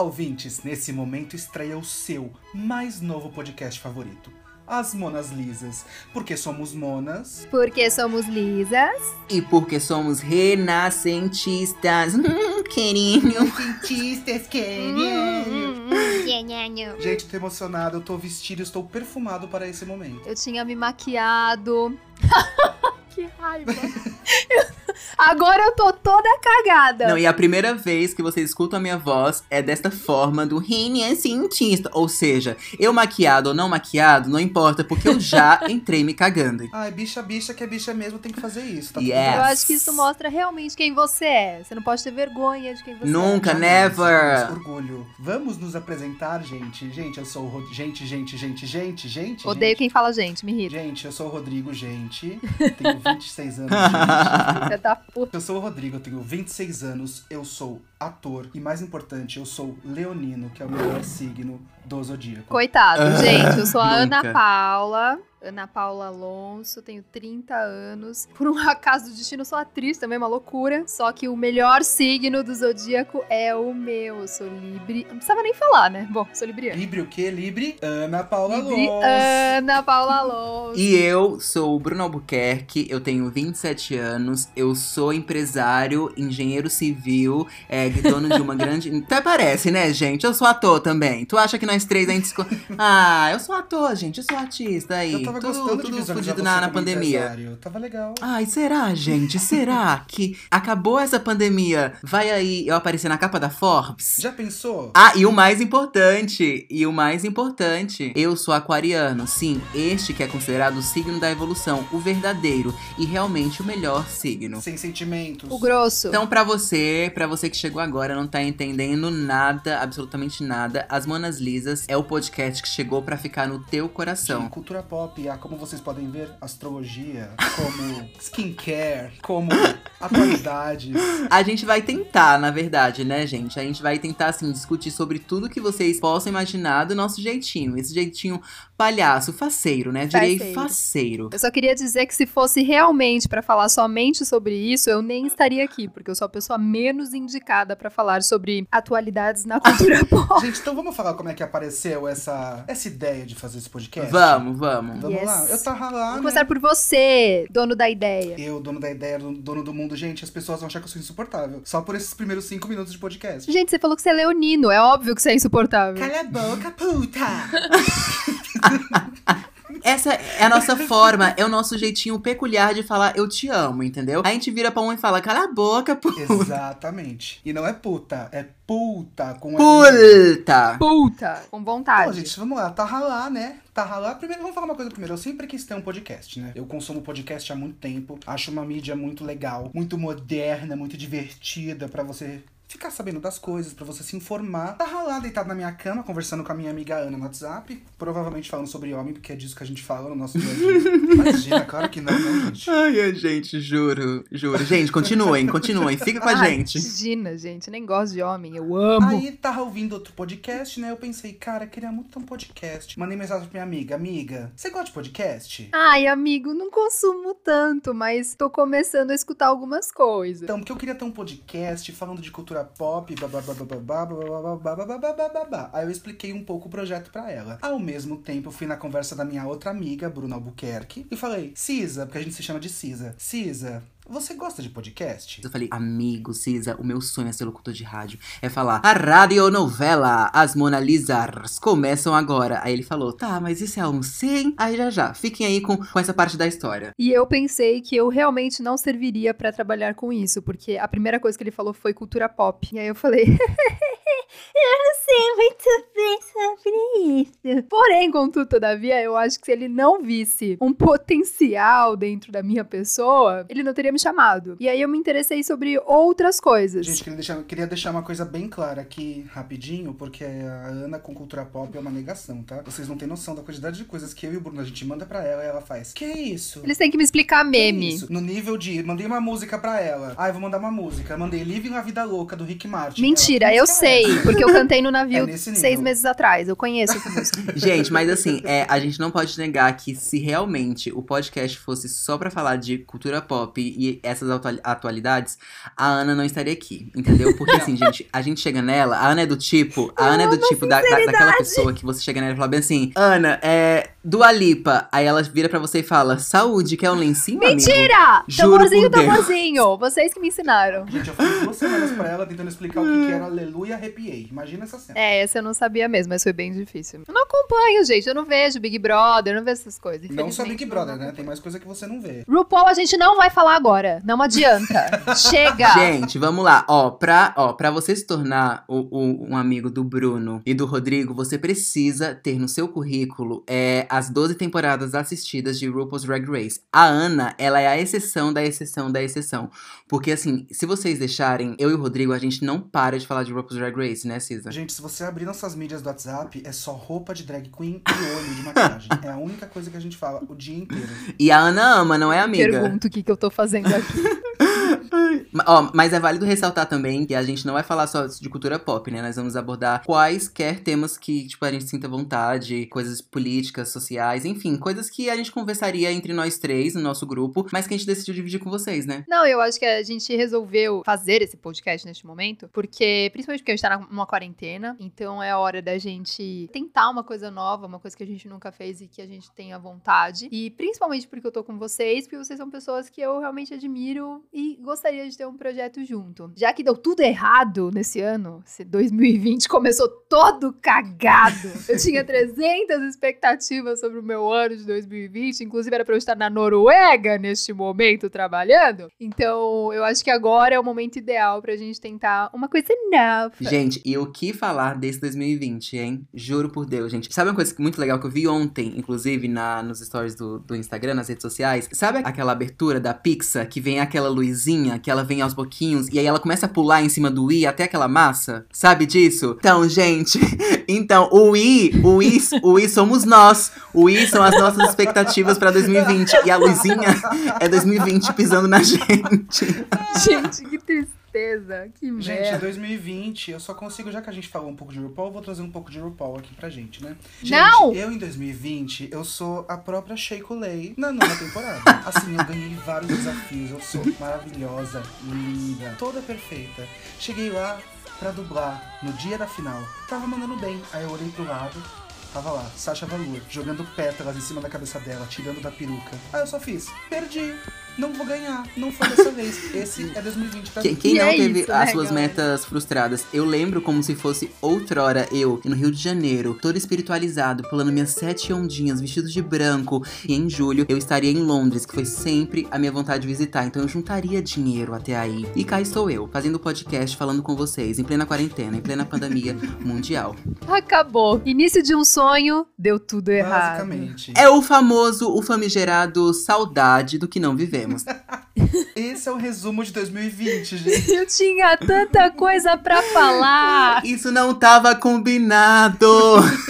Olá, ouvintes! Nesse momento estreia o seu mais novo podcast favorito. As Monas Lisas. Porque somos monas. Porque somos lisas. E porque somos renascentistas. Hum, querinho. Cientistas, Hum, hum, nhanhanho. Gente, tô emocionado, eu tô vestido, estou perfumado para esse momento. Eu tinha me maquiado. que raiva. Agora eu tô toda cagada. Não, e a primeira vez que vocês escutam a minha voz é desta forma do renascentista. Ou seja, eu maquiado ou não maquiado, não importa, porque eu já entrei me cagando. Ai, bicha, bicha, que é bicha mesmo, tem que fazer isso. Tá Yes. Eu acho que isso mostra realmente quem você é. Você não pode ter vergonha de quem você Nunca, é. Jamais, never. Orgulho. Vamos nos apresentar, gente. Gente, eu sou o Rod... Gente, gente, gente, gente, gente. Odeio gente. quem fala gente, me irrita. Gente, eu sou o Rodrigo, gente. Tenho 26 anos, gente. Você tá puta. Eu sou o Rodrigo, eu tenho 26 anos, eu sou ator e mais importante, eu sou leonino, que é o melhor signo do zodíaco. Coitado, gente. Eu sou a. Ana Paula. Ana Paula Alonso, tenho 30 anos. Por um acaso do destino, eu sou atriz também, uma loucura. Só que o melhor signo do zodíaco é o meu. Eu sou Libre. Não precisava nem falar, né? Bom, sou Libriana. Libre o quê? Libre Ana Paula Libri Alonso. Ana Paula Alonso. E eu sou o Bruno Albuquerque, eu tenho 27 anos, eu sou empresário, engenheiro civil, é, dono de uma grande. Até parece, né, gente? Eu sou ator também. Tu acha que nós três a gente. Ah, eu sou ator, gente, eu sou artista aí. Eu tava tudo tudo você na, na pandemia. empresário. Tava legal. Ai, será, gente? Será que acabou essa pandemia? Vai aí eu aparecer na capa da Forbes? Já pensou? Ah, e o mais importante, e o mais importante, eu sou aquariano, sim, este que é considerado o signo da evolução, o verdadeiro e realmente o melhor signo. Sem sentimentos. O grosso. Então, pra você, pra você que chegou agora, não tá entendendo nada, absolutamente nada, As Monas Lisas é o podcast que chegou pra ficar no teu coração. cultura pop, há, como vocês podem ver, astrologia, como skincare, como atualidades. A gente vai tentar, na verdade, né, gente? A gente vai tentar, assim, discutir sobre tudo que vocês possam imaginar do nosso jeitinho. Esse jeitinho palhaço, faceiro, né? Direi Faceiro. faceiro. Eu só queria dizer que se fosse realmente pra falar somente sobre isso, eu nem estaria aqui, porque eu sou a pessoa menos indicada pra falar sobre atualidades na cultura pop. Gente, então vamos falar como é que apareceu essa, essa ideia de fazer esse podcast? Vamos, vamos. Vamos Yes. lá. Eu tava lá, Vamos né? começar por você, dono da ideia. Eu, dono da ideia, dono do mundo, gente, as pessoas vão achar que eu sou insuportável. Só por esses primeiros cinco minutos de podcast. Gente, você falou que você é leonino, é óbvio que você é insuportável. Cala a boca, puta! Essa é a nossa forma, é o nosso jeitinho peculiar de falar eu te amo, entendeu? A gente vira pra um e fala, cala a boca, pô. Exatamente. E não é puta, é puta com. Puta! Puta, com vontade. gente, vamos lá, tá lá, né? Tá lá. Primeiro, vamos falar uma coisa primeiro. Eu sempre quis ter um podcast, né? Eu consumo podcast há muito tempo. Acho uma mídia muito legal, muito moderna, muito divertida pra você ficar sabendo das coisas, pra você se informar. Tava lá deitado na minha cama, conversando com a minha amiga Ana no WhatsApp. Provavelmente falando sobre homem, porque é disso que a gente fala no nosso dia a dia. Imagina, claro que não, né, gente? Ai, ai, gente, juro, juro. Gente, continuem, continuem, fica com a Ai, gente. Imagina, gente, eu nem gosto de homem, eu amo. Aí tava ouvindo outro podcast, né? Eu pensei, cara, queria muito ter um podcast. Mandei mensagem pra minha amiga, amiga, você gosta de podcast? Ai, amigo, não consumo tanto, mas tô começando a escutar algumas coisas. Então, porque eu queria ter um podcast falando de cultura cultura pop, babá. Aí eu expliquei um pouco o projeto para ela. Ao mesmo tempo, eu fui na conversa da minha outra amiga, Bruna Albuquerque, e falei: Cisa, porque a gente se chama de Cisa. Cisa, você gosta de podcast? Eu falei, amigo, Cisa, o meu sonho é ser locutor de rádio. É falar, a radionovela, as Mona Lisas começam agora. Aí ele falou, tá, mas isso é um sim? Aí já já, fiquem aí com, com essa parte da história. E eu pensei que eu realmente não serviria pra trabalhar com isso, porque a primeira coisa que ele falou foi cultura pop. E aí eu falei, eu não sei muito bem sobre isso. Porém, contudo, todavia, eu acho que se ele não visse um potencial dentro da minha pessoa, ele não teria me chamado. E aí eu me interessei sobre outras coisas. Gente, queria deixar, queria deixar uma coisa bem clara aqui, rapidinho, porque a Ana com cultura pop é uma negação, tá? Vocês não têm noção da quantidade de coisas que eu e o Bruno a gente manda pra ela e ela faz. Que isso? Eles têm que me explicar Que meme. Isso? No nível de, mandei uma música pra ela. Ah, eu vou mandar uma música. Mandei Living a Vida Louca, do Rick Martin. Mentira, Ela, eu "Que é sei, essa?" porque eu cantei no navio É seis meses atrás. Eu conheço essa música. Gente, mas assim, é, a gente não pode negar que se realmente o podcast fosse só pra falar de cultura pop e essas atualidades, a Ana não estaria aqui, entendeu? Porque assim, gente, a gente chega nela, a Ana é do tipo, a Ana é do tipo da, da, daquela pessoa que você chega nela e fala bem assim, Ana, é Dua Lipa. Aí ela vira pra você e fala, saúde, quer um lencinho, Mentira! Juro tamborzinho, tamborzinho. Vocês que me ensinaram. Gente, eu fiz duas semanas pra ela tentando explicar o que, que era aleluia, arrepiei. Imagina essa cena. É, essa eu não sabia mesmo, mas foi bem difícil. Eu não acompanho, gente, eu não vejo Big Brother, eu não vejo essas coisas. Não só Big Brother, né? Tem mais coisa que você não vê. RuPaul a gente não vai falar agora, não adianta. Chega! Gente, vamos lá. Ó, pra, ó, pra você se tornar o, o, um amigo do Bruno e do Rodrigo, você precisa ter no seu currículo é, as 12 temporadas assistidas de RuPaul's Drag Race. A Ana, ela é a exceção da exceção da exceção. Porque, assim, se vocês deixarem, eu e o Rodrigo, a gente não para de falar de RuPaul's Drag Race, né, Cisa? Gente, se você abrir nossas mídias do WhatsApp, é só roupa de drag queen e olho de maquiagem. é a única coisa que a gente fala o dia inteiro. E a Ana ama, não é, amiga? Pergunto o que, que eu tô fazendo aqui. Ó, mas é válido ressaltar também que a gente não vai falar só de cultura pop, né? Nós vamos abordar quaisquer temas que, tipo, a gente sinta vontade, coisas políticas, sociais, enfim, coisas que a gente conversaria entre nós três no nosso grupo, mas que a gente decidiu dividir com vocês, né? Não, eu acho que a gente resolveu fazer esse podcast neste momento, porque, principalmente porque a gente tá numa quarentena, então é hora da gente tentar uma coisa nova, uma coisa que a gente nunca fez e que a gente tenha vontade. E principalmente porque eu tô com vocês, porque vocês são pessoas que eu realmente admiro e gostaria de ter um projeto junto. Já que deu tudo errado nesse ano, esse 2020 começou todo cagado. Eu tinha 300 expectativas sobre o meu ano de 2020, inclusive era para eu estar na Noruega neste momento trabalhando. Então, eu acho que agora é o momento ideal pra gente tentar uma coisa nova. Gente, e o que falar desse 2020, hein? Juro por Deus, gente. Sabe uma coisa muito legal que eu vi ontem, inclusive, na, nos stories do, do Instagram, nas redes sociais? Sabe aquela abertura da Pixar que vem aquela luzinha, que ela vem aos pouquinhos e aí ela começa a pular em cima do i até aquela massa? Sabe disso? Então, gente, então, o i, o i, o i somos nós. O i são as nossas expectativas pra 2020 e a luzinha é 2020 pisando na gente. Gente, que tristeza certeza. Que gente, merda. 2020, eu só consigo, já que a gente falou um pouco de RuPaul, eu vou trazer um pouco de RuPaul aqui pra gente, né? Gente, Não! eu em 2020, eu sou a própria Sheiko Lay na nova temporada. assim, eu ganhei vários desafios, eu sou maravilhosa, linda, toda perfeita. Cheguei lá pra dublar no dia da final. Tava mandando bem, aí eu olhei pro lado, Tava lá, Sasha Valur, jogando pétalas em cima da cabeça dela, tirando da peruca. Aí eu só fiz, perdi não vou ganhar. Não foi dessa vez. Esse é 2020 pra quem. Quem não é teve isso, as né, suas galera? metas frustradas? Eu lembro como se fosse outrora eu, no Rio de Janeiro, todo espiritualizado, pulando minhas sete ondinhas, vestido de branco. E em julho eu estaria em Londres, que foi sempre a minha vontade de visitar. Então eu juntaria dinheiro até aí. E cá estou eu, fazendo podcast, falando com vocês, em plena quarentena, em plena pandemia mundial. Acabou. Início de um sonho, deu tudo errado. Basicamente. É o famoso, o famigerado saudade do que não entendemos. Esse é o resumo de 2020, gente. Eu tinha tanta coisa pra falar. Isso não tava combinado!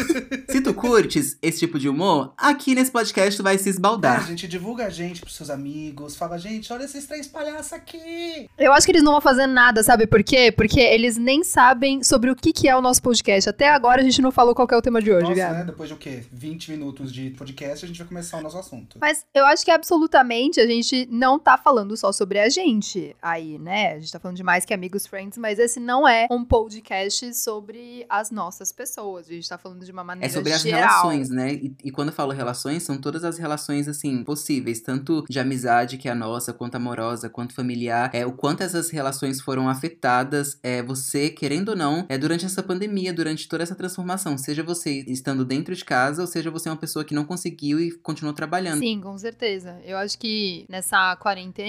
Se tu curtes esse tipo de humor, aqui nesse podcast tu vai se esbaldar. gente, divulga a gente pros seus amigos. Fala, gente, olha esses três palhaços aqui. Eu acho que eles não vão fazer nada, sabe por quê? Porque eles nem sabem sobre o que, que é o nosso podcast. Até agora a gente não falou qual que é o tema de hoje, Nossa, Gabi. né? Depois de o quê? 20 minutos de podcast, a gente vai começar o nosso assunto. Mas eu acho que absolutamente a gente não tá falando só sobre a gente aí, né? A gente tá falando de mais que amigos, friends, mas esse não é um podcast sobre as nossas pessoas. A gente tá falando de uma É maneira sobre as geral. relações, né? E, e quando eu falo relações, são todas as relações, assim, possíveis. Tanto de amizade, que é a nossa, quanto amorosa, quanto familiar. É, o quanto essas relações foram afetadas, é, você, querendo ou não, é durante essa pandemia, durante toda essa transformação. Seja você estando dentro de casa, ou seja você uma pessoa que não conseguiu e continuou trabalhando. Sim, com certeza. Eu acho que nessa quarentena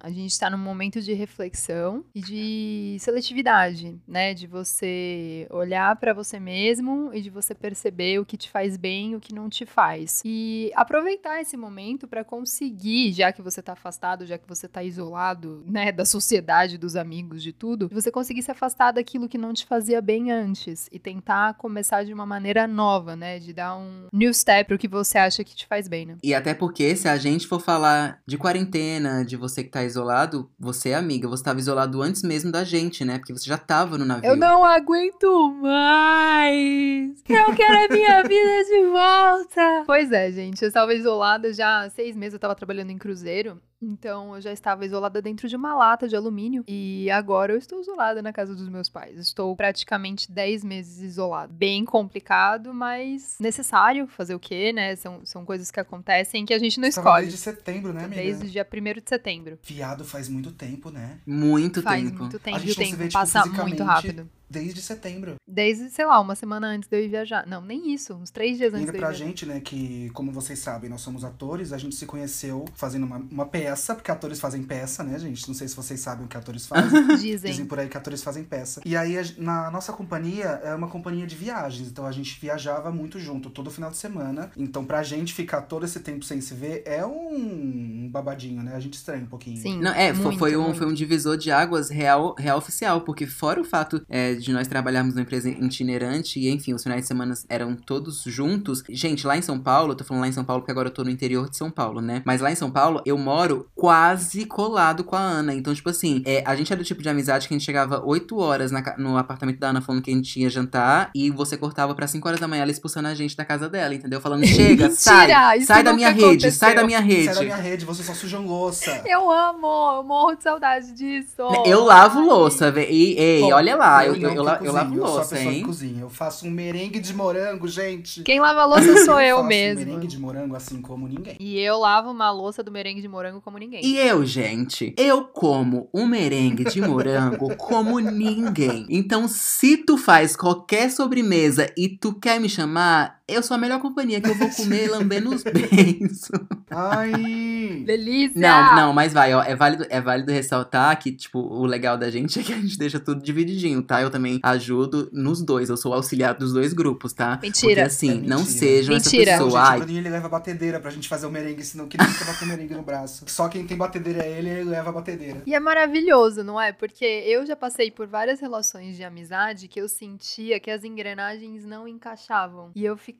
a gente tá num momento de reflexão e de seletividade, né? De você olhar pra você mesmo e de você perceber o que te faz bem e o que não te faz. E aproveitar esse momento pra conseguir, já que você tá afastado, já que você tá isolado, né, da sociedade, dos amigos, de tudo, você conseguir se afastar daquilo que não te fazia bem antes e tentar começar de uma maneira nova, né? De dar um new step pro que você acha que te faz bem, né? E até porque, se a gente for falar de quarentena, de você você que tá isolado, você, amiga, você tava isolado antes mesmo da gente, né? Porque você já tava no navio. Eu não aguento mais! Eu quero a minha vida de volta! Pois é, gente, eu estava isolada já há seis meses, eu tava trabalhando em cruzeiro. Então eu já estava isolada dentro de uma lata de alumínio e agora eu estou isolada na casa dos meus pais. Estou praticamente 10 meses isolada. Bem complicado, mas necessário fazer o quê, né? São, são coisas que acontecem que a gente não Você escolhe. Desde setembro, né, amiga? Desde o dia 1 de setembro. Viado faz muito tempo, né? Muito Faz tempo. muito tempo A gente não se tempo vê, tipo, passa muito rápido. Desde setembro. Desde, sei lá, uma semana antes de eu ir viajar. Não, nem isso. Uns três dias E antes ainda de eu ir pra gente, né, que, como vocês sabem, nós somos atores, a gente se conheceu fazendo uma, uma peça, porque atores fazem peça, né, gente? Não sei se vocês sabem o que atores fazem. Dizem Dizem. por aí que atores fazem peça. E aí, na nossa companhia, é uma companhia de viagens. Então, a gente viajava muito junto, todo final de semana. Então, pra gente ficar todo esse tempo sem se ver, é um, babadinho, né? A gente estranha um pouquinho. Sim. Não, é, muito, foi, um, muito. foi um divisor de águas real, real oficial, porque fora o fato é, de nós trabalharmos numa empresa itinerante e, enfim, os finais de semana eram todos juntos. Gente, lá em São Paulo, eu tô falando lá em São Paulo porque agora eu tô no interior de São Paulo, né? Mas lá em São Paulo, eu moro quase colado com a Ana. Então, tipo assim, é, a gente era do tipo de amizade que a gente chegava 8 horas na no apartamento da Ana falando que a gente ia jantar e você cortava pra 5 horas da manhã ela expulsando a gente da casa dela, entendeu? Falando, chega, Mentira, sai, sai da minha rede, sai aconteceu. da minha rede. Sai da minha rede, você só suja louça. Eu amo, eu morro de saudade disso. Eu lavo Ai. louça. E, ei, Bom, olha lá, eu, eu, não, eu, que eu cozinho, lavo Eu sou a louça, pessoa que hein? cozinha. Eu faço um merengue de morango, gente. Quem lava a louça sou eu faço mesmo. merengue de morango assim como ninguém. E eu lavo uma louça do merengue de morango como ninguém. E eu, gente, eu como um merengue de morango como ninguém. Então, se tu faz qualquer sobremesa e tu quer me chamar, eu sou a melhor companhia que eu vou comer lambendo os beiços. Ai! Delícia! Não, não, mas vai, ó, é válido, é válido ressaltar que, tipo, o legal da gente é que a gente deixa tudo divididinho, tá? Eu também ajudo nos dois, eu sou o auxiliar dos dois grupos, tá? Porque Mentira. assim, É não mentira. sejam Mentira. essa Não, pessoa, gente, ai, ele leva a batedeira pra gente fazer o merengue, senão que nunca bater merengue no braço. Só quem tem batedeira é ele, ele leva a batedeira. E é maravilhoso, não é? Porque eu já passei por várias relações de amizade que eu sentia que as engrenagens não encaixavam. E eu ficava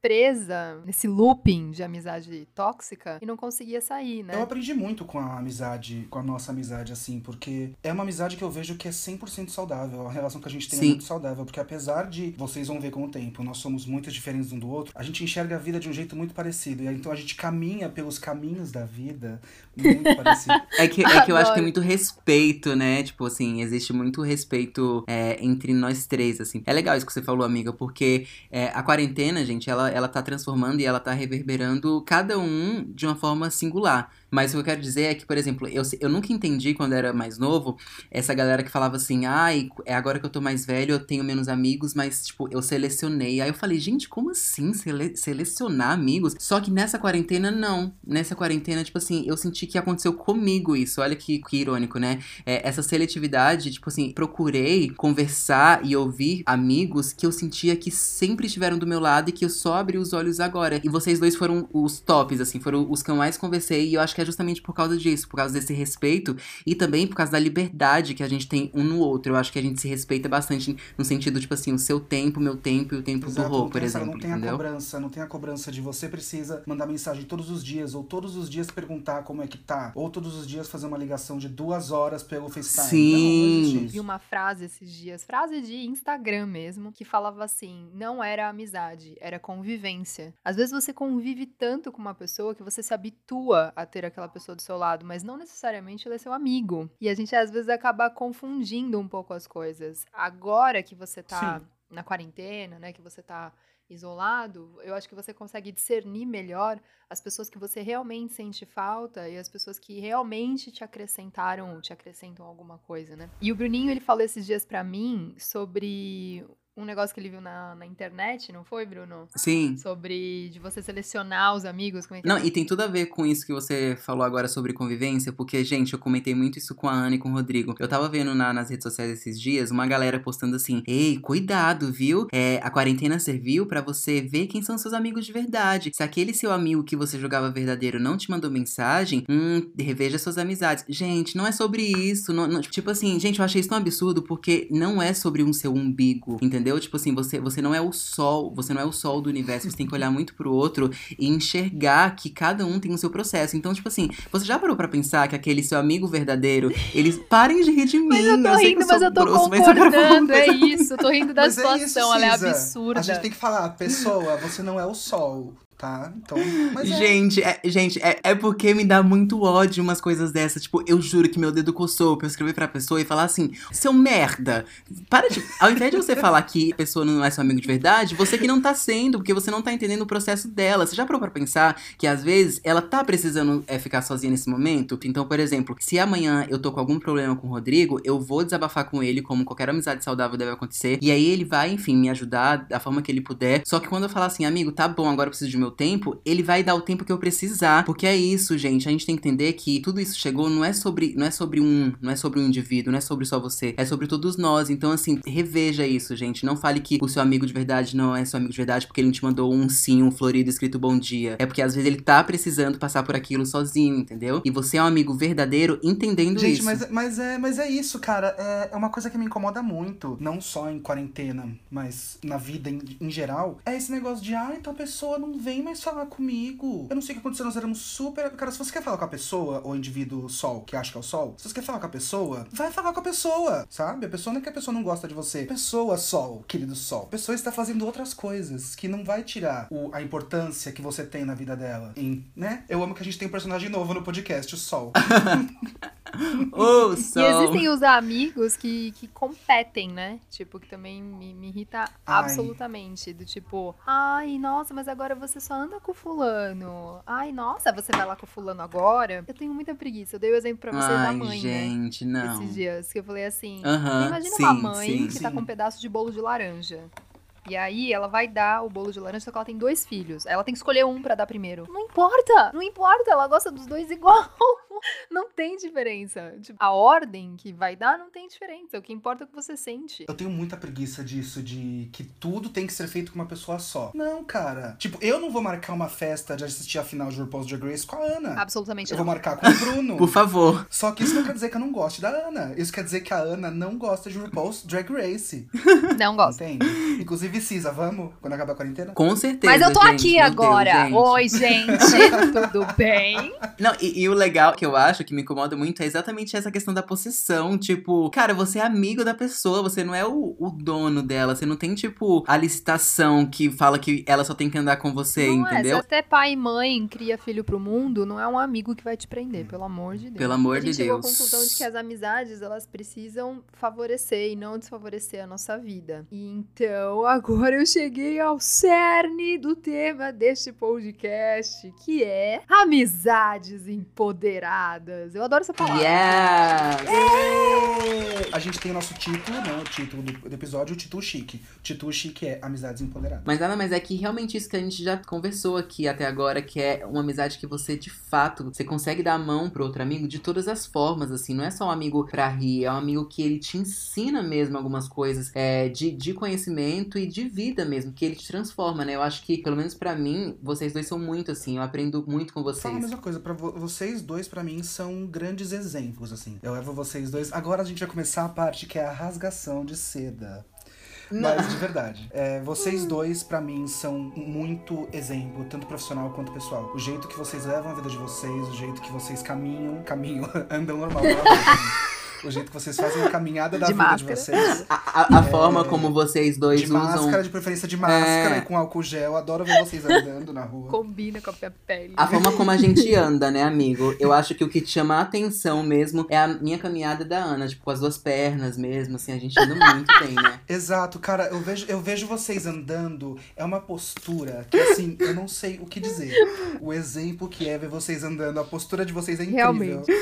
presa nesse looping de amizade tóxica e não conseguia sair, né? Eu aprendi muito com a amizade, com a nossa amizade, assim, porque é uma amizade que eu vejo que é 100% saudável. A relação que a gente tem Sim. é muito saudável, porque apesar de, vocês vão ver com o tempo, nós somos muito diferentes um do outro, a gente enxerga a vida de um jeito muito parecido. E aí, então a gente caminha pelos caminhos da vida muito parecido. É que, é que eu acho que é Adoro. muito respeito, né? Tipo assim, existe muito respeito é, entre nós três, assim. É legal isso que você falou, amiga, porque é, a quarentena, gente, ela, ela tá transformando e ela tá reverberando cada um de uma forma singular. Mas o que eu quero dizer é que, por exemplo, eu, eu nunca entendi quando era mais novo essa galera que falava assim, ai, é agora que eu tô mais velho, eu tenho menos amigos, mas, tipo, eu selecionei. Aí eu falei, gente, como assim sele- selecionar amigos? Só que nessa quarentena, não. Nessa quarentena, tipo assim, eu senti que aconteceu comigo isso. Olha que, que irônico, né? É, essa seletividade, tipo assim, procurei conversar e ouvir amigos que eu sentia que sempre estiveram do meu lado e que eu só abri os olhos agora. E vocês dois foram os tops, assim, foram os que eu mais conversei. E eu acho que é justamente por causa disso, por causa desse respeito e também por causa da liberdade que a gente tem um no outro. Eu acho que a gente se respeita bastante no sentido, tipo assim, o seu tempo, o meu tempo e o tempo Exato, do Rô, não por exemplo, não tem a entendeu? cobrança, não tem a cobrança de você precisa mandar mensagem todos os dias, ou todos os dias perguntar como é que tá, ou todos os dias fazer uma ligação de duas horas pelo FaceTime. Sim. Vi uma frase esses dias, frase de Instagram mesmo, que falava assim: não era amizade, era convivência. Às vezes você convive tanto com uma pessoa que você se habitua a ter aquela pessoa do seu lado, mas não necessariamente ela é seu amigo. E a gente às vezes acaba confundindo um pouco as coisas. Agora que você tá Sim. na quarentena, né, que você tá isolado, eu acho que você consegue discernir melhor as pessoas que você realmente sente falta e as pessoas que realmente te acrescentaram, te acrescentam alguma coisa, né? E o Bruninho, ele falou esses dias pra mim sobre um negócio que ele viu na, na internet, não foi, Bruno? Sim. Sobre de você selecionar os amigos, como é que Não, é? e tem tudo a ver com isso que você falou agora sobre convivência, porque, gente, eu comentei muito isso com a Ana e com o Rodrigo. Eu tava vendo na- nas redes sociais esses dias uma galera postando assim: Ei, cuidado, viu? É, a quarentena serviu pra você ver quem são seus amigos de verdade. Se aquele seu amigo que você jogava verdadeiro não te mandou mensagem, hum, reveja suas amizades. Gente, não é sobre isso. não- não- tipo assim, gente, eu achei isso tão absurdo porque não é sobre um seu umbigo, entendeu? Entendeu? Tipo assim, você, você não é o sol, você não é o sol do universo, você tem que olhar muito pro outro e enxergar que cada um tem o seu processo. Então, tipo assim, você já parou pra pensar que aquele seu amigo verdadeiro, eles parem de rir de mim. Mas eu tô que rindo, mas eu tô grosso, eu concordando, é isso. Eu tô rindo da Mas é isso, situação, ela é absurda. A gente tem que falar, pessoa, você não é o sol, tá? Então, é. Gente, é, gente é, é porque me dá muito ódio umas coisas dessas. Tipo, eu juro que meu dedo coçou pra eu escrever pra pessoa e falar assim: seu merda, para de. Ao invés de você falar que a pessoa não é seu amigo de verdade, você que não tá sendo, porque você não tá entendendo o processo dela. Você já parou pra pensar que às vezes ela tá precisando é, ficar sozinha nesse momento? Então, por exemplo, se amanhã eu tô com algum problema com o Rodrigo, eu vou desabafar com ele, como qualquer amizade saudável deve acontecer. E aí ele vai, enfim, me ajudar da forma que ele puder. Só que quando eu falar assim, amigo, tá bom, agora eu preciso de meu tempo, ele vai dar o tempo que eu precisar. Porque é isso, gente. A gente tem que entender que tudo isso chegou não é sobre, não é sobre um, não é sobre um indivíduo, não é sobre só você, é sobre todos nós. Então, assim, reveja isso, gente. Não fale que o seu amigo de verdade não é seu amigo de verdade porque ele não te mandou um sim, um florido escrito bom dia. É porque às vezes ele tá precisando passar por aquilo sozinho, entendeu? E você é um amigo verdadeiro entendendo Gente, isso. mas, mas, é, mas é isso, cara. É, é uma coisa que me incomoda muito. Não só em quarentena, mas na vida em, em geral. É esse negócio de, ai, então a pessoa não vem mais falar comigo. Eu não sei o que aconteceu, nós éramos super. Cara, se você quer falar com a pessoa, ou indivíduo sol, que acha que é o sol, se você quer falar com a pessoa, vai falar com a pessoa, sabe? A pessoa não é que a pessoa não gosta de você. Pessoa sol, querido sol. A pessoa está fazendo outras coisas que não vai tirar o, a importância que você tem na vida dela. Em, né? Eu amo que a gente tem um personagem novo no podcast, o sol. Ô, E existem os amigos que, que competem, né? Tipo, que também me, me irrita Ai. absolutamente. Do tipo, ai, nossa, mas agora você só anda com o fulano. Ai, nossa, você vai lá com o fulano agora? Eu tenho muita preguiça. Eu dei o exemplo pra vocês da Ai, mãe, né? gente, não. Esses dias, que eu falei assim, Aham, imagina sim, uma mãe sim. que tá sim. com um pedaço de bolo de laranja. E aí ela vai dar o bolo de laranja, só que ela tem dois filhos. Ela tem que escolher um pra dar primeiro. Não importa, não importa, ela gosta dos dois igual. Não tem diferença. Tipo, a ordem que vai dar não tem diferença. O que importa é o que você sente. Eu tenho muita preguiça disso, de que tudo tem que ser feito com uma pessoa só. Não, cara. Tipo, eu não vou marcar uma festa de assistir a final de RuPaul's Drag Race com a Ana. Absolutamente Eu não. vou marcar com o Bruno. Por favor. Só que isso não quer dizer que eu não goste da Ana. Isso quer dizer que a Ana não gosta de RuPaul's Drag Race. Não gosto. Entende? Inclusive, Cisa, vamos? Quando acabar a quarentena? Com certeza. Mas eu tô gente, aqui agora. Deus, gente. Oi, gente. Tudo bem? Não, e, e o legal que eu acho que me incomoda muito é exatamente essa questão da possessão. Tipo, cara, você é amigo da pessoa, você não é o, o dono dela. Você não tem, tipo, a licitação que fala que ela só tem que andar com você, não é. entendeu? Se até pai e mãe cria filho pro mundo, não é um amigo que vai te prender, pelo amor de Deus. Pelo amor a gente de chegou à Deus. conclusão de que as amizades, elas precisam favorecer e não desfavorecer a nossa vida. E então, agora eu cheguei ao cerne do tema deste podcast, que é amizades empoderadas. Eu adoro essa palavra. Yes! A gente tem o nosso título, né? O título do, do episódio, o título chique. O título chique é Amizades Empoderadas. Mas nada mais é que realmente isso que a gente já conversou aqui até agora, que é uma amizade que você, de fato, você consegue dar a mão pro outro amigo de todas as formas, assim. Não é só um amigo pra rir, é um amigo que ele te ensina mesmo algumas coisas é, de, de conhecimento e de vida mesmo, que ele te transforma, né? Eu acho que, pelo menos pra mim, vocês dois são muito, assim. Eu aprendo muito com Fala a vocês. mesma coisa, pra vo- vocês dois, pra mim, são grandes exemplos, assim. Eu levo vocês dois. Agora a gente vai começar a parte que é a rasgação de seda. Mas de verdade, é, vocês dois, pra mim, são muito exemplo, tanto profissional quanto pessoal. O jeito que vocês levam a vida de vocês, o jeito que vocês caminham, caminham, andam normal. o jeito que vocês fazem a caminhada da De vida máscara. de vocês. A, a- a forma como vocês dois De usam. máscara, de preferência de máscara É. e com álcool gel. Adoro ver vocês andando na rua. Combina com a minha pele. A forma como a gente anda, né, amigo? Eu acho que o que te chama a atenção mesmo é a minha caminhada da Ana, tipo, com as duas pernas mesmo, assim, a gente anda muito bem, né? Exato, cara, eu vejo, eu vejo vocês andando, é uma postura que, assim, eu não sei o que dizer. O exemplo que é ver vocês andando, a postura de vocês é incrível. Realmente.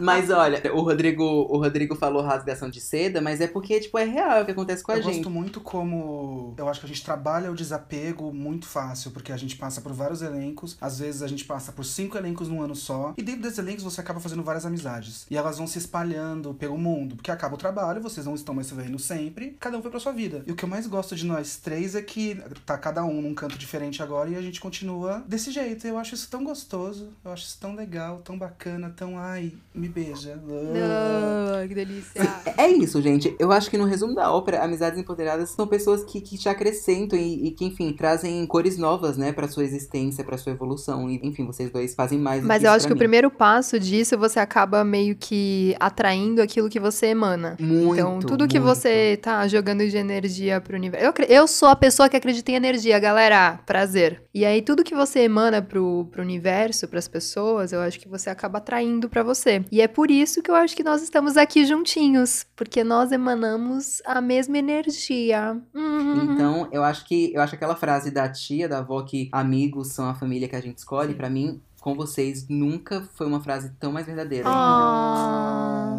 Mas olha, o Rodrigo, o Rodrigo falou rasgação de seda, mas é porque, tipo, é real é o que acontece com a eu gente. gosto muito como. Eu acho que a gente trabalha o desapego muito fácil, porque a gente passa por vários elencos. Às vezes a gente passa por cinco elencos num ano só. E dentro desses elencos você acaba fazendo várias amizades. E elas vão se espalhando pelo mundo. Porque acaba o trabalho, vocês não estão mais se vendo sempre. Cada um foi pra sua vida. E o que eu mais gosto de nós três é que tá cada um num canto diferente agora e a gente continua desse jeito. Eu acho isso tão gostoso. Eu acho isso tão legal, tão bacana, tão. Ai, me beija. Não, que delícia. É isso, gente. Eu acho que no resumo da ópera, amizades empoderadas são pessoas que, que te acrescentam e, e que, enfim, trazem cores novas, né, pra sua existência, pra sua evolução. E, enfim, vocês dois fazem mais do Mas que eu isso acho que o mim. primeiro passo disso, você acaba meio que atraindo aquilo que você emana. Muito, Então, tudo que muito. você tá jogando de energia pro universo. Eu, eu sou a pessoa que acredita em energia, galera. Prazer. E aí, tudo que você emana pro, pro universo, pras pessoas, eu acho que você acaba atraindo pra você. E é por isso que eu acho que nós estamos aqui juntinhos. Porque nós emanamos a mesma energia. Hum. Então, eu acho que eu acho aquela frase da tia, da avó, que amigos são a família que a gente escolhe, pra mim, com vocês, nunca foi uma frase tão mais verdadeira. Ah.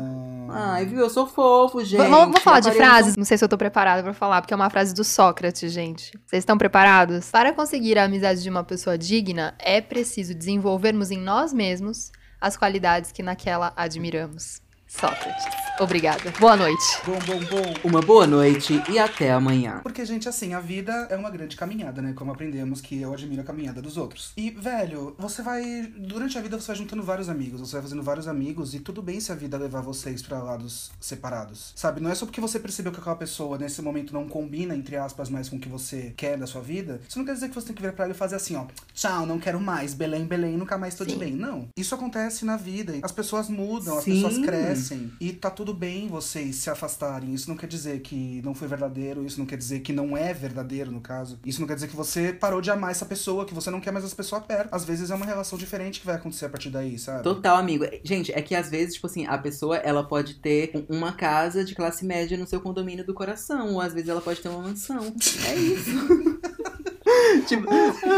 Ai, viu? Eu sou fofo, gente. Vamos, vamos falar de frases? Não sei se eu tô preparada pra falar, porque é uma frase do Sócrates, gente. Vocês estão preparados? Para conseguir a amizade de uma pessoa digna, é preciso desenvolvermos em nós mesmos as qualidades que naquela admiramos. Sócrates. Obrigada. Boa noite. Bom, bom, bom. Uma boa noite e até amanhã. Porque, gente, assim, a vida é uma grande caminhada, né? Como aprendemos que eu admiro a caminhada dos outros. E, velho, você vai. Durante a vida você vai juntando vários amigos, você vai fazendo vários amigos, e tudo bem se a vida levar vocês pra lados separados. Sabe? Não é só porque você percebeu que aquela pessoa nesse momento não combina, entre aspas, mais com o que você quer da sua vida. Isso não quer dizer que você tem que virar pra ela e fazer assim, ó. Tchau, não quero mais. Belém, Belém, nunca mais tô de Sim. bem. Não. Isso acontece na vida. As pessoas mudam, as Sim. pessoas crescem. E tá tudo bem vocês se afastarem. Isso não quer dizer que não foi verdadeiro, isso não quer dizer que não é verdadeiro, no caso. Isso não quer dizer que você parou de amar essa pessoa, que você não quer mais essa pessoa perto. Às vezes é uma relação diferente que vai acontecer a partir daí, sabe? Total, amigo. Gente, é que às vezes, tipo assim, a pessoa, ela pode ter um- uma casa de classe média no seu condomínio do coração, ou às vezes ela pode ter uma mansão. É isso. tipo,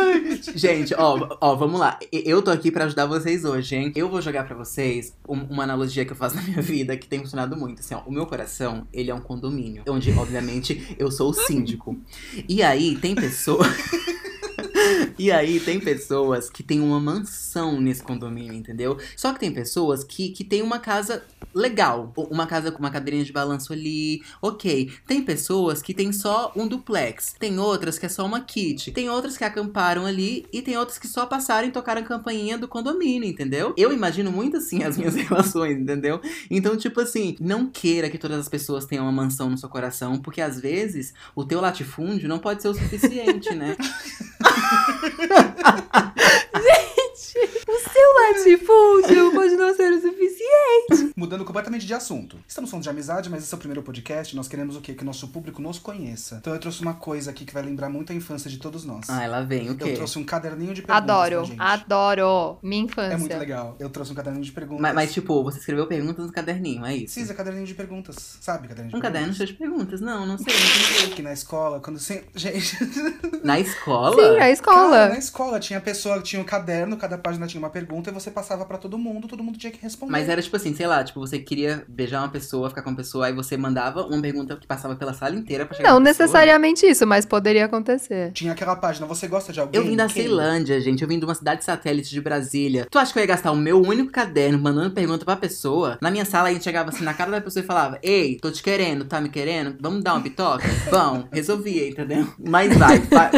gente, ó, ó, vamos lá. Eu tô aqui pra ajudar vocês hoje, hein? Eu vou jogar pra vocês um- uma analogia que eu faço na minha vida que tem funcionado muito. Assim, ó, o meu coração, ele é um condomínio, onde, obviamente, eu sou o síndico. E aí, tem pessoas. E aí, tem pessoas que têm uma mansão nesse condomínio, entendeu? Só que tem pessoas que, que têm uma casa legal. Uma casa com uma cadeirinha de balanço ali, ok. Tem pessoas que têm só um duplex. Tem outras que é só uma kit. Tem outras que acamparam ali. E tem outras que só passaram e tocaram a campainha do condomínio, entendeu? Eu imagino muito assim as minhas relações, entendeu? Então, tipo assim, não queira que todas as pessoas tenham uma mansão no seu coração, porque às vezes o teu latifúndio não pode ser o suficiente, né? 全 O seu latifúndio pode não ser o suficiente. Mudando completamente de assunto. Estamos falando de amizade, mas esse é o primeiro podcast. Nós queremos o quê? Que o nosso público nos conheça. Então eu trouxe uma coisa aqui que vai lembrar muito a infância de todos nós. Ah, lá vem o quê? Eu trouxe um caderninho de perguntas. Adoro, pra gente. adoro. Minha infância. É muito legal. Eu trouxe um caderninho de perguntas. Mas, mas, tipo, você escreveu perguntas no caderninho, é isso? Precisa, caderninho de perguntas. Sabe, caderninho de Um caderno perguntas? cheio de perguntas. Não, não sei. não entendi. Que na escola, quando você. Gente. Na escola? Sim, a escola. Cara, na escola tinha pessoa que tinha um caderno, cada página tinha uma pergunta e você passava pra todo mundo, todo mundo tinha que responder. Mas era tipo assim, sei lá, tipo, você queria beijar uma pessoa, ficar com uma pessoa, aí você mandava uma pergunta que passava pela sala inteira pra chegar Não na pessoa. necessariamente isso, mas poderia acontecer. Tinha aquela página, você gosta de alguém? Eu vim da Quem? Ceilândia, gente. Eu vim de uma cidade satélite de Brasília. Tu acha que eu ia gastar o meu único caderno mandando pergunta pra pessoa? Na minha sala, a gente chegava assim na cara da pessoa e falava: Ei, tô te querendo, tá me querendo? Vamos dar uma bitoca? Bom, resolvia, entendeu? Mas vai, fa-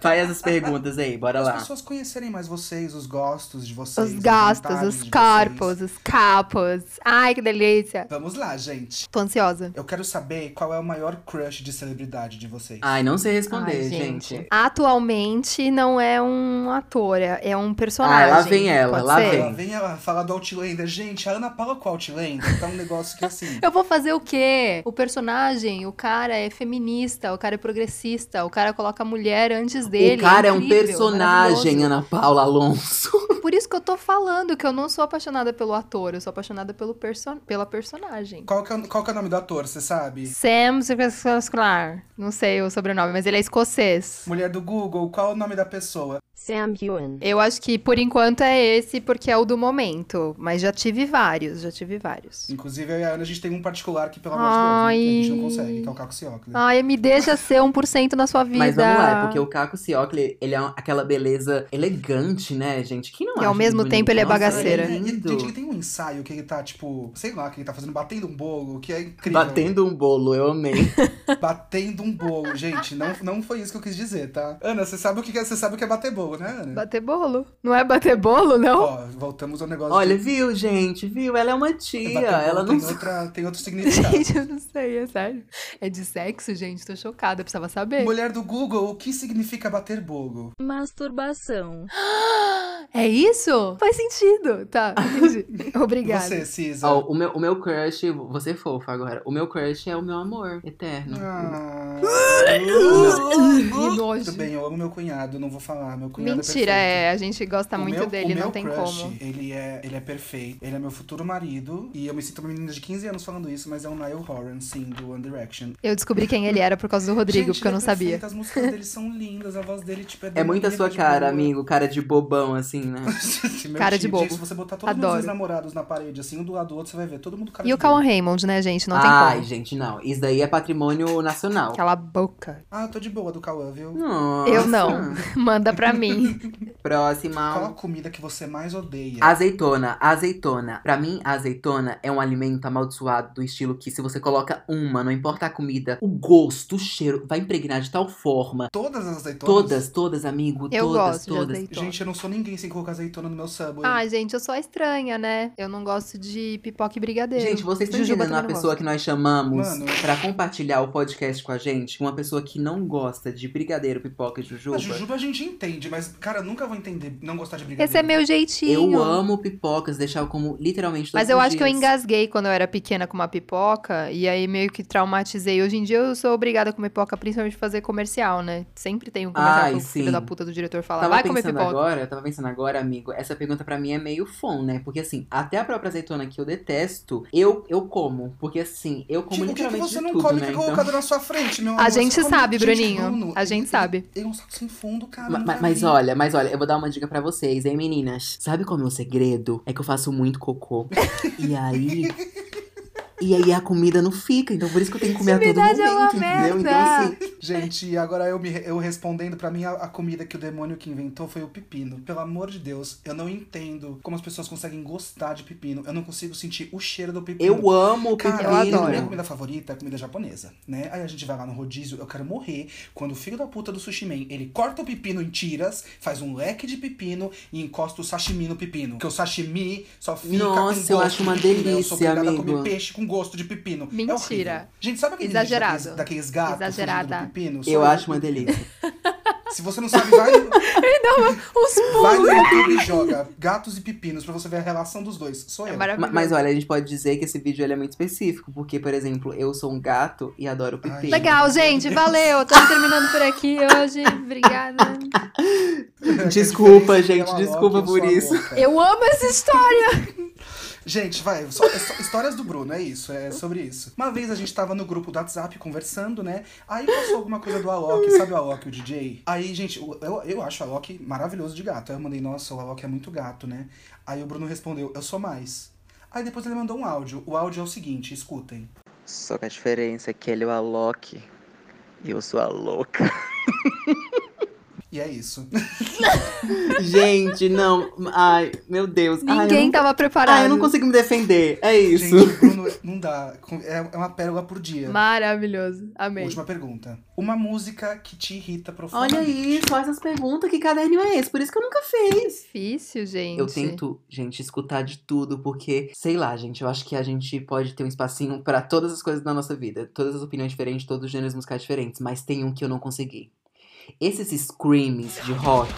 faz essas perguntas aí, bora As lá. pessoas conhecerem mais vocês, os gostos de vocês. Os vontades os corpos, vocês. os capos. Ai, que delícia. Vamos lá, gente. Tô ansiosa. Eu quero saber qual é o maior crush de celebridade de vocês. Ai, não sei responder, Ai, gente. Atualmente não é um ator, é é um personagem. Ah, lá vem ela, lá ser? vem. Ela vem ela falar do Outlander. Gente, a Ana Paula com o Outlander tá um negócio que assim. Eu vou fazer o quê? O personagem, o cara é feminista, o cara é progressista, o cara coloca a mulher antes dele. o cara é, um incrível, personagem, maravilhoso. Ana Paula Alonso. Por isso que eu tô falando que eu não sou apaixonada pelo ator, eu sou apaixonada pelo perso pela personagem. Qual que, é, o- qual que é o nome do ator, você sabe? Sam Sklar. Não sei o sobrenome, mas ele é escocês. Mulher do Google, qual é o nome da pessoa? Sam Hewen. Eu acho que por enquanto é esse, porque é o do momento. Mas já tive vários, já tive vários. Inclusive, eu e a Ana, a gente tem um particular que, pelo amor de Deus, né, a gente não consegue, que é o Caco Ciocli. Ai, me deixa ser 1% na sua vida. Mas vamos lá, é porque o Caco Ciocli, ele é aquela beleza elegante, né, gente? Que não E ao mesmo bonito? tempo ele é Nossa, bagaceira. Ele é E, lindo. gente, ele tem um ensaio que ele tá, tipo, sei lá, que ele tá fazendo batendo um bolo, que é incrível. Batendo um bolo, eu amei. Batendo um bolo. Gente, não, não foi isso que eu quis dizer, tá? Ana, você sabe o que é, você sabe o que é bater bolo, né, Ana? Bater bolo. Não é bater bolo, não? Ó, voltamos ao negócio Olha, de viu, gente? Viu? Ela é uma tia. bolo Ela não. tem, outra, tem outro significado. Gente, eu não sei, é sério. É de sexo, gente? Tô chocada, eu precisava saber. Mulher do Google, o que significa bater bolo? Masturbação. É isso? Faz sentido. Tá, entendi. Obrigada. Você, Cisa. Ó, o, meu, o meu crush, você é fofa agora. O meu crush é o meu amor eterno. Ah. Que nojo. Tudo bem, eu amo meu cunhado, não vou falar. Meu cunhado Mentira, é perfeito. é. A gente gosta O muito meu- dele, o não meu tem crush, como. Ele é, ele é perfeito. Ele é meu futuro marido. E eu me sinto uma menina de 15 anos falando isso, mas é o Niall Horan, sim, do One Direction. Eu descobri quem ele era por causa do Rodrigo, Gente, porque eu não é sabia. As músicas dele são lindas, a voz dele, tipo, é É muito a sua de cara, boa. amigo. Cara de bobão, assim, né? Meu Cara de bobo. Se você botar todos Adoro. os namorados na parede, assim, um do lado do outro, você vai ver todo mundo cara E de o bobo. Raymond, né, gente? Não tem Ai, como. gente, não. Isso daí é patrimônio nacional. Cala a boca. Ah, eu tô de boa do Cauã, viu? Nossa. Eu não. Manda pra mim. Qual a Próxima. comida que você mais odeia? Azeitona, azeitona. Pra mim, a azeitona é um alimento amaldiçoado do estilo que se você coloca uma, não importa a comida, o gosto, o cheiro, vai impregnar de tal forma. Todas as azeitonas? Todas, todas, amigo, Eu todas, gosto todas. Gente, eu não sou ninguém sem colocar azeitona no meu Subway. Ai, gente, eu sou a estranha, né? Eu não gosto de pipoca e brigadeiro. Gente, vocês estão entendendo a pessoa que nós chamamos Mano. pra compartilhar o podcast com a gente? Uma pessoa que não gosta de brigadeiro, pipoca e jujuba. A jujuba a gente entende, mas, cara, eu nunca vou entender não gostar de brigadeiro. Esse é meu jeitinho. Eu amo pipocas, deixar como literalmente todos Mas eu os acho que eu engasguei quando eu era pequena com uma pipoca e aí meio que traumatizei. Hoje em dia eu sou obrigada a comer pipoca, principalmente fazer comercial, né? Sempre tem um comercial Ai, que o sim. filho da puta do diretor fala, Tava vai comer pipoca. agora, tava pensando agora, amigo, essa pergunta pra mim é meio fom, né? Porque assim, até a própria azeitona que eu detesto, eu, eu como. Porque assim, eu como Tipo, o que, que literalmente você não tudo, come né? que é Então... colocado na sua frente, meu A amor? gente Você come- sabe, Gente, Bruninho. Bruno, A gente ele- sabe. É um saco sem fundo, cara. Ma- mas olha, mas olha, eu vou dar uma dica pra vocês, hein, meninas? Sabe qual é o meu segredo? É que eu faço muito cocô. e aí. E aí a comida não fica, então por isso que eu tenho que comer a todo Intimidade é uma momento, entendeu? Então merda. assim, Gente, agora eu, me, eu respondendo, pra mim a, a comida que o demônio que inventou foi o pepino. Pelo amor de Deus, eu não entendo como as pessoas conseguem gostar de pepino. Eu não consigo sentir o cheiro do pepino. eu amo o Cara, pepino. eu a adoro. minha comida favorita é a comida japonesa, né? Aí a gente vai lá no rodízio, eu quero morrer quando o filho da puta do sushi man, ele corta o pepino em tiras, faz um leque de pepino e encosta o sashimi no pepino. Porque o sashimi só fica Nossa, com gosto eu acho uma né? Eu sou delícia, obrigada a amigo. comer peixe com gosto de pepino. É Mentira. horrível. gente, sabe aquele Exagerado. daqueles, daqueles gatos Exagerada. fugindo do pepino? Eu acho uma delícia. Se você não sabe, vai, Os vai no YouTube e joga gatos e pepinos pra você ver a relação dos dois. Sou É eu. Maravilhoso. Mas olha, a gente pode dizer que esse vídeo ele é muito específico, porque, por exemplo, eu sou um gato e adoro pepino. Ai, Legal, gente, valeu. Estamos terminando por aqui hoje. Obrigada. Desculpa, gente, desculpa por isso. louca. Eu amo essa história. Gente, vai, só- é só histórias do Bruno, é isso, é sobre isso. Uma vez a gente tava no grupo do WhatsApp conversando, né? Aí passou alguma coisa do Alok, sabe o Alok, o DJ? Aí, gente, eu, eu acho o Alok maravilhoso de gato. Aí eu mandei, nossa, o Alok é muito gato, né? Aí o Bruno respondeu, eu sou mais. Aí depois ele mandou um áudio. O áudio é o seguinte, escutem. Só que a diferença é que ele é o Alok e eu sou a louca. E é isso. Gente, não. Ai, meu Deus. Ai, eu Ninguém não... tava preparado. Ai, eu não consigo me defender. É isso. Gente, Bruno não dá. É é uma pérola por dia. Maravilhoso. Amei. Última pergunta. Uma música que te irrita profundamente. Olha aí, só essas perguntas. Que caderninho é esse? Por isso que eu nunca fiz. Difícil, gente. Eu tento, gente, escutar de tudo, porque, sei lá, gente, eu acho que a gente pode ter um espacinho pra todas as coisas da nossa vida. Todas as opiniões diferentes, todos os gêneros musicais diferentes. Mas tem um que eu não consegui. Esses screams de rock,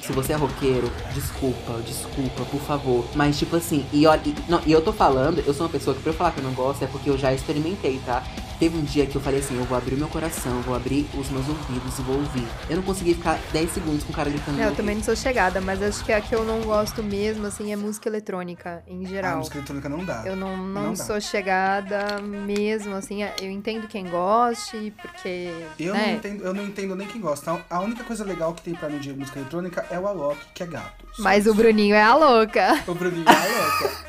se você é roqueiro, desculpa, desculpa, por favor. Mas, tipo assim, e, olha, e, não, e eu tô falando, eu sou uma pessoa que pra eu falar que eu não gosto é porque eu já experimentei, tá? Teve um dia que eu falei assim, eu vou abrir o meu coração, vou abrir os meus ouvidos e vou ouvir. Eu não consegui ficar 10 segundos com o cara gritando. É, eu também não sou chegada, mas acho que a que eu não gosto mesmo, assim, é música eletrônica, em A geral. música eletrônica não dá. Eu não, não, Não dá. sou chegada mesmo, assim, eu entendo quem goste, porque. Eu, né? não entendo, eu não entendo nem quem gosta. A única coisa legal que tem pra mim de música eletrônica é o Alok, que é gato. Mas o. Bruninho é a louca. O Bruninho é a louca.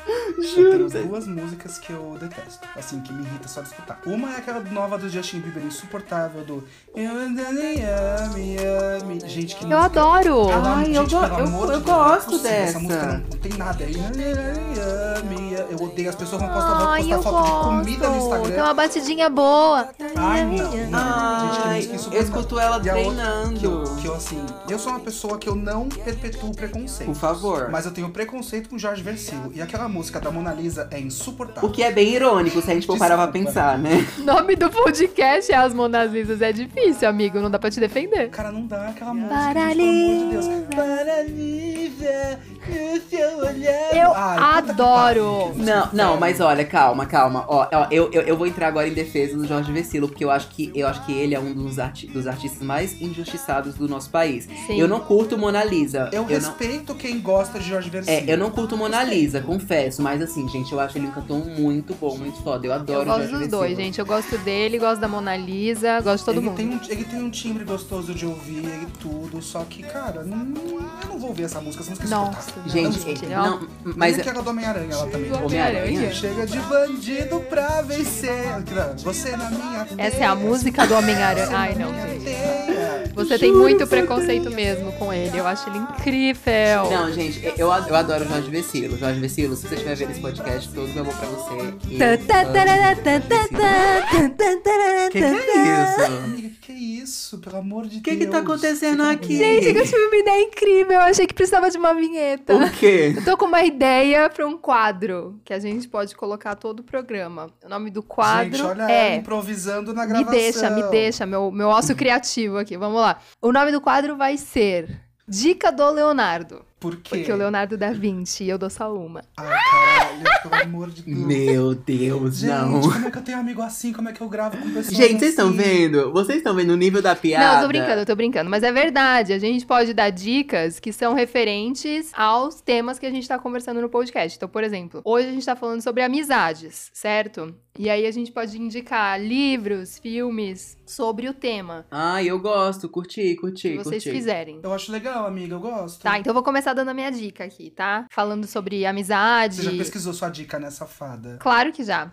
Eu tenho duas músicas que eu detesto, assim, que me irrita só de escutar. Uma é aquela nova do Justin Bieber, insuportável, do... Gente, que Eu música... adoro! Ai, eu gente, go- eu- amor eu de Deus, não é gosto Essa dessa. música não, não tem nada aí. Eu odeio, as pessoas vão postar, vão Ai, postar eu foto de comida no gosto! Instagram. Tem uma batidinha boa. Ai, não. não. Gente, que Ai, música eu escuto ela a outra, treinando. Que eu, que eu, assim, eu sou uma pessoa que eu não perpetuo preconceito. Por favor. Mas eu tenho preconceito com Jorge Versilo. E aquela música da Mona Lisa é insuportável. O que é bem irônico, se a gente for parar pra pensar, né? O nome do podcast é As Monazisas. É difícil, amigo. Não dá pra te defender. Cara, não dá aquela música, Para gente, pelo amor de Deus. Seu olhar. Eu Ai, adoro. Não, não, mas olha, calma, calma. Ó, ó, eu, eu, eu vou entrar agora em defesa do Jorge Vecilo, porque eu acho que eu acho que ele é um dos, arti dos artistas mais injustiçados do nosso país. Sim. Eu não curto Mona Lisa. Eu, não, respeito quem gosta de Jorge Versilo. é, eu não curto Mona Lisa, confesso, mas assim, gente, eu acho ele um cantor muito bom, muito foda. Eu adoro Eu gosto Jorge dos Vecilo. dois, gente. Eu gosto dele, gosto da Mona Lisa, gosto de todo ele mundo. Tem um, ele tem um timbre gostoso de ouvir e tudo, só que, cara, não, eu não vou ouvir essa música, essa música é Nossa. Gente, Não, gente, não, mas Mas aquela do Homem-Aranha lá também. Homem-Aranha? Chega de bandido pra vencer. Você na minha Essa é a música do Homem-Aranha. Ai, não, gente. Você tem muito preconceito mesmo com ele. Eu acho ele incrível. Não, gente, eu, eu adoro o Jorge Vecilo. Jorge Vecilo, se você estiver vendo esse podcast, todo meu amor pra você. Eu Que que é isso? Amiga, que que é isso? Pelo amor de O que Deus. que tá acontecendo aqui? Gente, eu tive uma ideia incrível. Eu achei que precisava de uma vinheta. O quê? Eu tô com uma ideia pra um quadro que a gente pode colocar todo o programa. O nome do quadro Gente, olha ela é. improvisando na Me gravação. deixa, me deixa, meu, meu ócio criativo aqui. Vamos lá. O nome do quadro vai ser Dica do Leonardo. Por quê? Porque o Leonardo dá 20 e eu dou só uma. Ai, caralho, pelo amor de Deus. Meu Deus, Gente, não. como é que eu tenho amigo assim? Como é que eu gravo com pessoas Gente, vocês estão assim? vendo? Vocês estão vendo o nível da piada? Não, eu tô brincando, eu tô brincando. Mas é verdade, a gente pode dar dicas que são referentes aos temas que a gente tá conversando no podcast. Então, por exemplo, hoje a gente tá falando sobre amizades, certo? E aí a gente pode indicar livros, filmes sobre o tema, Ai, eu gosto, curti, curti, se vocês curti. quiserem. Eu acho legal, amiga, eu gosto. Tá, então eu vou começar dando a minha dica aqui, tá? Falando sobre amizade. Você já pesquisou sua dica nessa fada? Claro que já.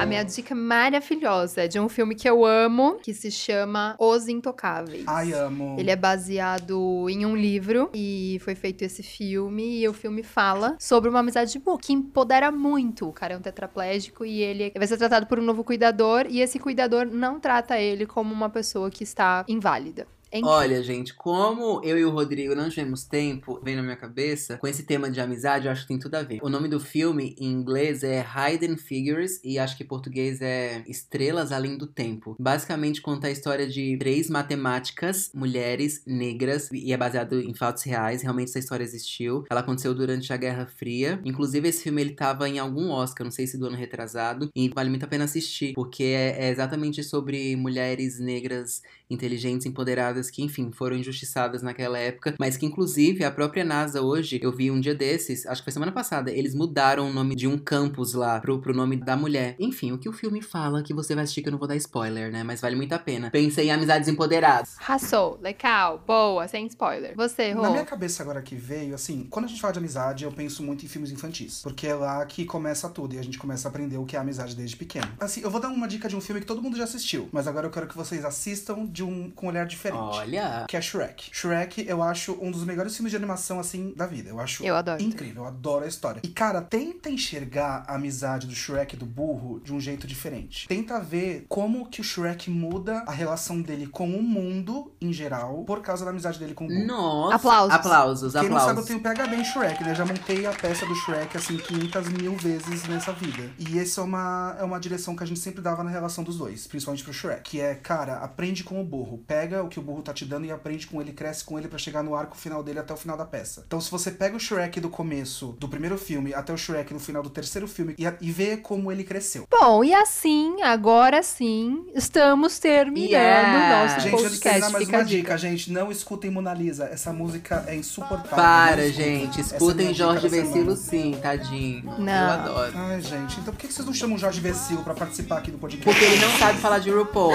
A minha dica maravilhosa é de um filme que eu amo, que se chama Os Intocáveis. Ai, amo. Ele é baseado em um livro e foi feito esse filme e o filme fala sobre uma amizade boa que empodera muito. O cara é um tetraplégico e ele vai ser tratado por um novo cuidador e esse cuidador não trata ele como uma pessoa que está inválida. Olha, gente, como eu e o Rodrigo não tivemos tempo, vem na minha cabeça, com esse tema de amizade, eu acho que tem tudo a ver. O nome do filme, em inglês, é Hidden Figures, e acho que em português é Estrelas Além do Tempo. Basicamente conta a história de três matemáticas, mulheres negras, e é baseado em fatos reais, realmente essa história existiu. Ela aconteceu durante a Guerra Fria. Inclusive, esse filme ele tava em algum Oscar, não sei se do ano retrasado, e vale muito a pena assistir, porque é, é exatamente sobre mulheres negras inteligentes, empoderadas, que, enfim, foram injustiçadas naquela época, mas que, inclusive, a própria NASA hoje, eu vi um dia desses, acho que foi semana passada, eles mudaram o nome de um campus lá pro, pro nome da mulher. Enfim, o que o filme fala, que você vai assistir, que eu não vou dar spoiler, né? Mas vale muito a pena. Pensei em amizades empoderadas. Raçou, legal, boa, sem spoiler. Você, Rô. Na minha cabeça agora que veio, assim, quando a gente fala de amizade, eu penso muito em filmes infantis. Porque é lá que começa tudo e a gente começa a aprender o que é amizade desde pequeno. Assim, eu vou dar uma dica de um filme que todo mundo já assistiu, mas agora eu quero que vocês assistam de um com um olhar diferente. Olha. Que é Shrek. Shrek, eu acho um dos melhores filmes de animação, assim, da vida. Eu acho Eu adoro. incrível, eu adoro a história. E, cara, tenta enxergar a amizade do Shrek e do burro de um jeito diferente. Tenta ver como que o Shrek muda a relação dele com o mundo, em geral, por causa da amizade dele com o burro. Nossa. Aplausos. Aplausos, Quem não sabe, eu aplausos. tenho PHD em Shrek, né? Já montei a peça do Shrek, assim, 500 mil vezes nessa vida. E essa é uma, é uma direção que a gente sempre dava na relação dos dois, principalmente pro Shrek. Que é, cara, aprende com o burro. Pega o que o burro tá te dando e aprende com ele, cresce com ele pra chegar no arco final dele até o final da peça. Então, se você pega o Shrek do começo do primeiro filme até o Shrek no final do terceiro filme e, e vê como ele cresceu. Bom, e assim, agora sim, estamos terminando Yeah. o nosso Gente, antes de terminar, podcast. mais Fica uma a dica. dica, gente. Não escutem Mona Lisa. Essa música é insuportável. Para, escutem. gente. É Escutem dica Jorge. Vecilo sim, tadinho. Eu Não. adoro. Ai, gente, então por que que vocês não chamam o Jorge Vecilo pra participar aqui do podcast? Porque ele não sabe falar de RuPaul.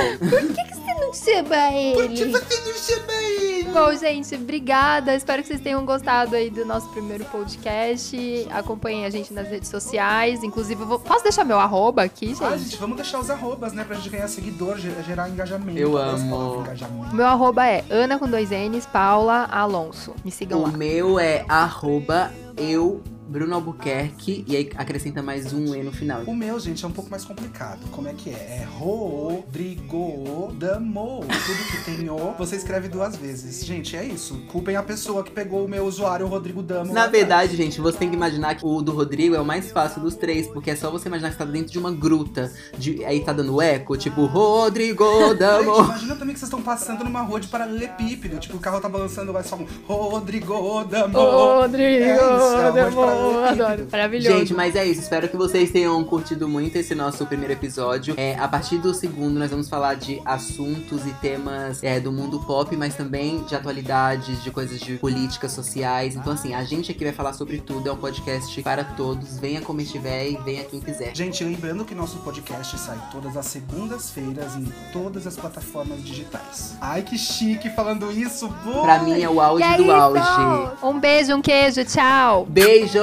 Não chama ele. você não chama ele? Bom, gente, obrigada. Espero que vocês tenham gostado aí do nosso primeiro podcast. Acompanhem a gente nas redes sociais. Inclusive, eu vou... posso deixar meu arroba aqui, gente? Ah, gente, vamos deixar os arrobas, né? Pra gente ganhar seguidor, ger- gerar engajamento. Eu amo. engajamento. Meu arroba é Ana com dois N's, Paula Alonso. Me sigam O lá. meu é arroba eu, Bruno Albuquerque, e aí acrescenta mais um E no final. O meu, gente, é um pouco mais complicado. Como é que é? É Rodrigo Damo. Tudo que tem o, você escreve duas vezes. Gente, é isso. Culpem a pessoa que pegou o meu usuário, o Rodrigo Damo. Na verdade, gente, você tem que imaginar que o do Rodrigo é o mais fácil dos três, porque é só você imaginar que você tá dentro de uma gruta. De, aí tá dando eco, tipo, Rodrigo atrás. Gente, Damo. imagina também que vocês estão passando numa rua de paralelepípedo. Tipo, o carro tá balançando, vai só um Rodrigo Damo. Rodrigo, É isso, é adoro. Maravilhoso. Gente, mas é isso. Espero que vocês tenham curtido muito esse nosso primeiro episódio. É, a partir do segundo, nós vamos falar de assuntos e temas é, do mundo pop, mas também de atualidades, de coisas de políticas sociais. Então, assim, a gente aqui vai falar sobre tudo. É um podcast para todos. Venha como estiver e venha quem quiser. Gente, lembrando que nosso podcast sai todas as segundas-feiras em todas as plataformas digitais. Ai, que chique falando isso, boa! Pra mim é o auge E é do isso. auge. Um beijo, um queijo, tchau.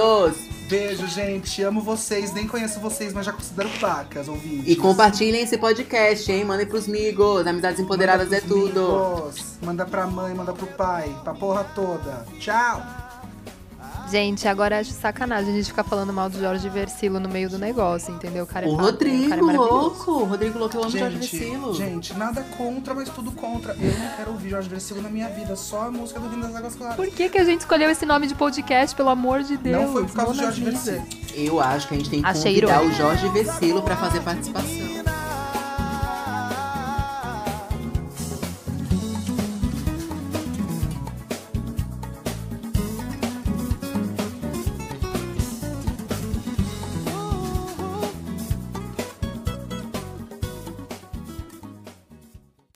Beijos! Beijo, gente. Amo vocês. Nem conheço vocês, mas já considero pacas, ouvintes. E compartilhem esse podcast, hein? Mandem pros amigos. Amizades empoderadas é tudo. amigos, Manda pra mãe, manda pro pai, pra porra toda. Tchau! Gente, agora acho sacanagem a gente ficar falando mal do Jorge Versilo no meio do negócio, entendeu? O cara é O Rodrigo, cara é louco. O Rodrigo louco, eu amo Jorge Gente, Vecilo. gente, nada contra, mas tudo contra. Eu não quero ouvir Jorge Versilo na minha vida, só a música do Rindo das Águas Claras. Por que, que a gente escolheu esse nome de podcast, pelo amor de Deus? Não foi por causa do Jorge. Versilo. Eu acho que a gente tem que Achei convidar o. Jorge Vecilo pra fazer participação.